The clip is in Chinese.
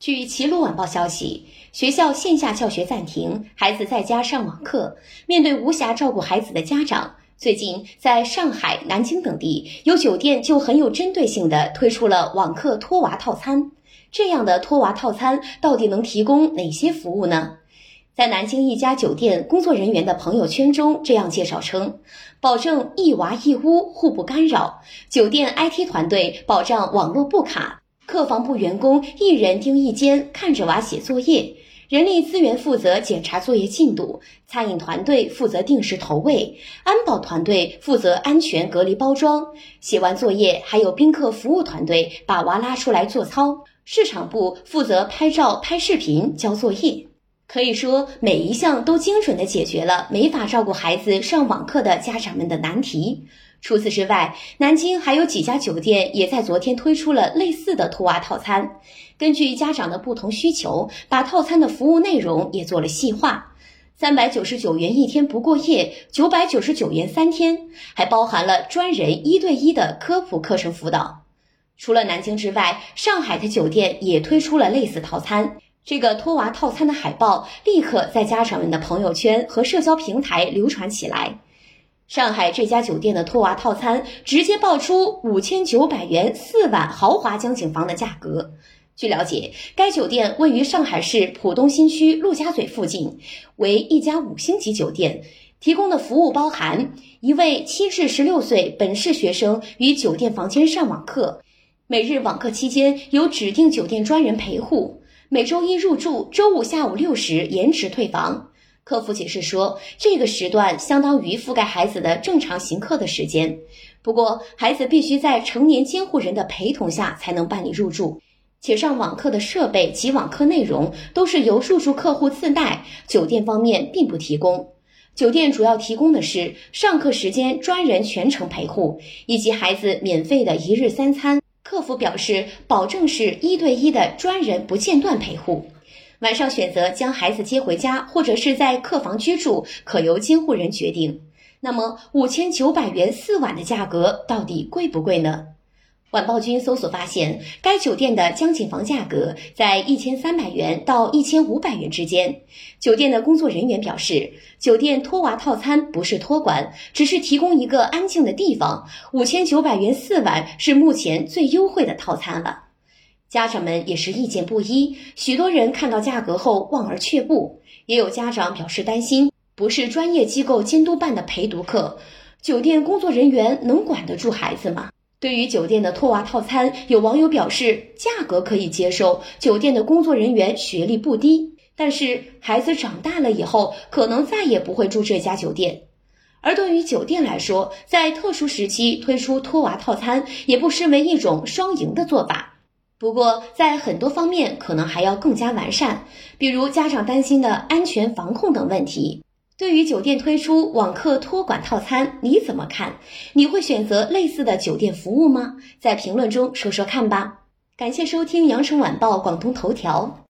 据齐鲁晚报消息，学校线下教学暂停，孩子在家上网课。面对无暇照顾孩子的家长，最近在上海、南京等地，有酒店就很有针对性的推出了网课托娃套餐。这样的托娃套餐到底能提供哪些服务呢？在南京一家酒店工作人员的朋友圈中这样介绍称，保证一娃一屋互不干扰，酒店 IT 团队保障网络不卡。客房部员工一人盯一间，看着娃写作业；人力资源负责检查作业进度，餐饮团队负责定时投喂，安保团队负责安全隔离包装。写完作业，还有宾客服务团队把娃拉出来做操，市场部负责拍照、拍视频、交作业。可以说，每一项都精准地解决了没法照顾孩子上网课的家长们的难题。除此之外，南京还有几家酒店也在昨天推出了类似的托娃套餐。根据家长的不同需求，把套餐的服务内容也做了细化：三百九十九元一天不过夜，九百九十九元三天，还包含了专人一对一的科普课程辅导。除了南京之外，上海的酒店也推出了类似套餐。这个托娃套餐的海报立刻在家长们的朋友圈和社交平台流传起来。上海这家酒店的托娃套餐直接爆出五千九百元四晚豪华江景房的价格。据了解，该酒店位于上海市浦东新区陆家嘴附近，为一家五星级酒店，提供的服务包含一位七至十六岁本市学生于酒店房间上网课，每日网课期间由指定酒店专人陪护。每周一入住，周五下午六时延迟退房。客服解释说，这个时段相当于覆盖孩子的正常行课的时间。不过，孩子必须在成年监护人的陪同下才能办理入住，且上网课的设备及网课内容都是由入住客户自带，酒店方面并不提供。酒店主要提供的是上课时间专人全程陪护，以及孩子免费的一日三餐。客服表示，保证是一对一的专人不间断陪护。晚上选择将孩子接回家，或者是在客房居住，可由监护人决定。那么，五千九百元四晚的价格到底贵不贵呢？晚报君搜索发现，该酒店的江景房价格在一千三百元到一千五百元之间。酒店的工作人员表示，酒店托娃套餐不是托管，只是提供一个安静的地方。五千九百元四晚是目前最优惠的套餐了。家长们也是意见不一，许多人看到价格后望而却步，也有家长表示担心，不是专业机构监督办的陪读课，酒店工作人员能管得住孩子吗？对于酒店的托娃套餐，有网友表示价格可以接受，酒店的工作人员学历不低，但是孩子长大了以后，可能再也不会住这家酒店。而对于酒店来说，在特殊时期推出托娃套餐，也不失为一种双赢的做法。不过，在很多方面可能还要更加完善，比如家长担心的安全防控等问题。对于酒店推出网课托管套餐，你怎么看？你会选择类似的酒店服务吗？在评论中说说看吧。感谢收听羊城晚报广东头条。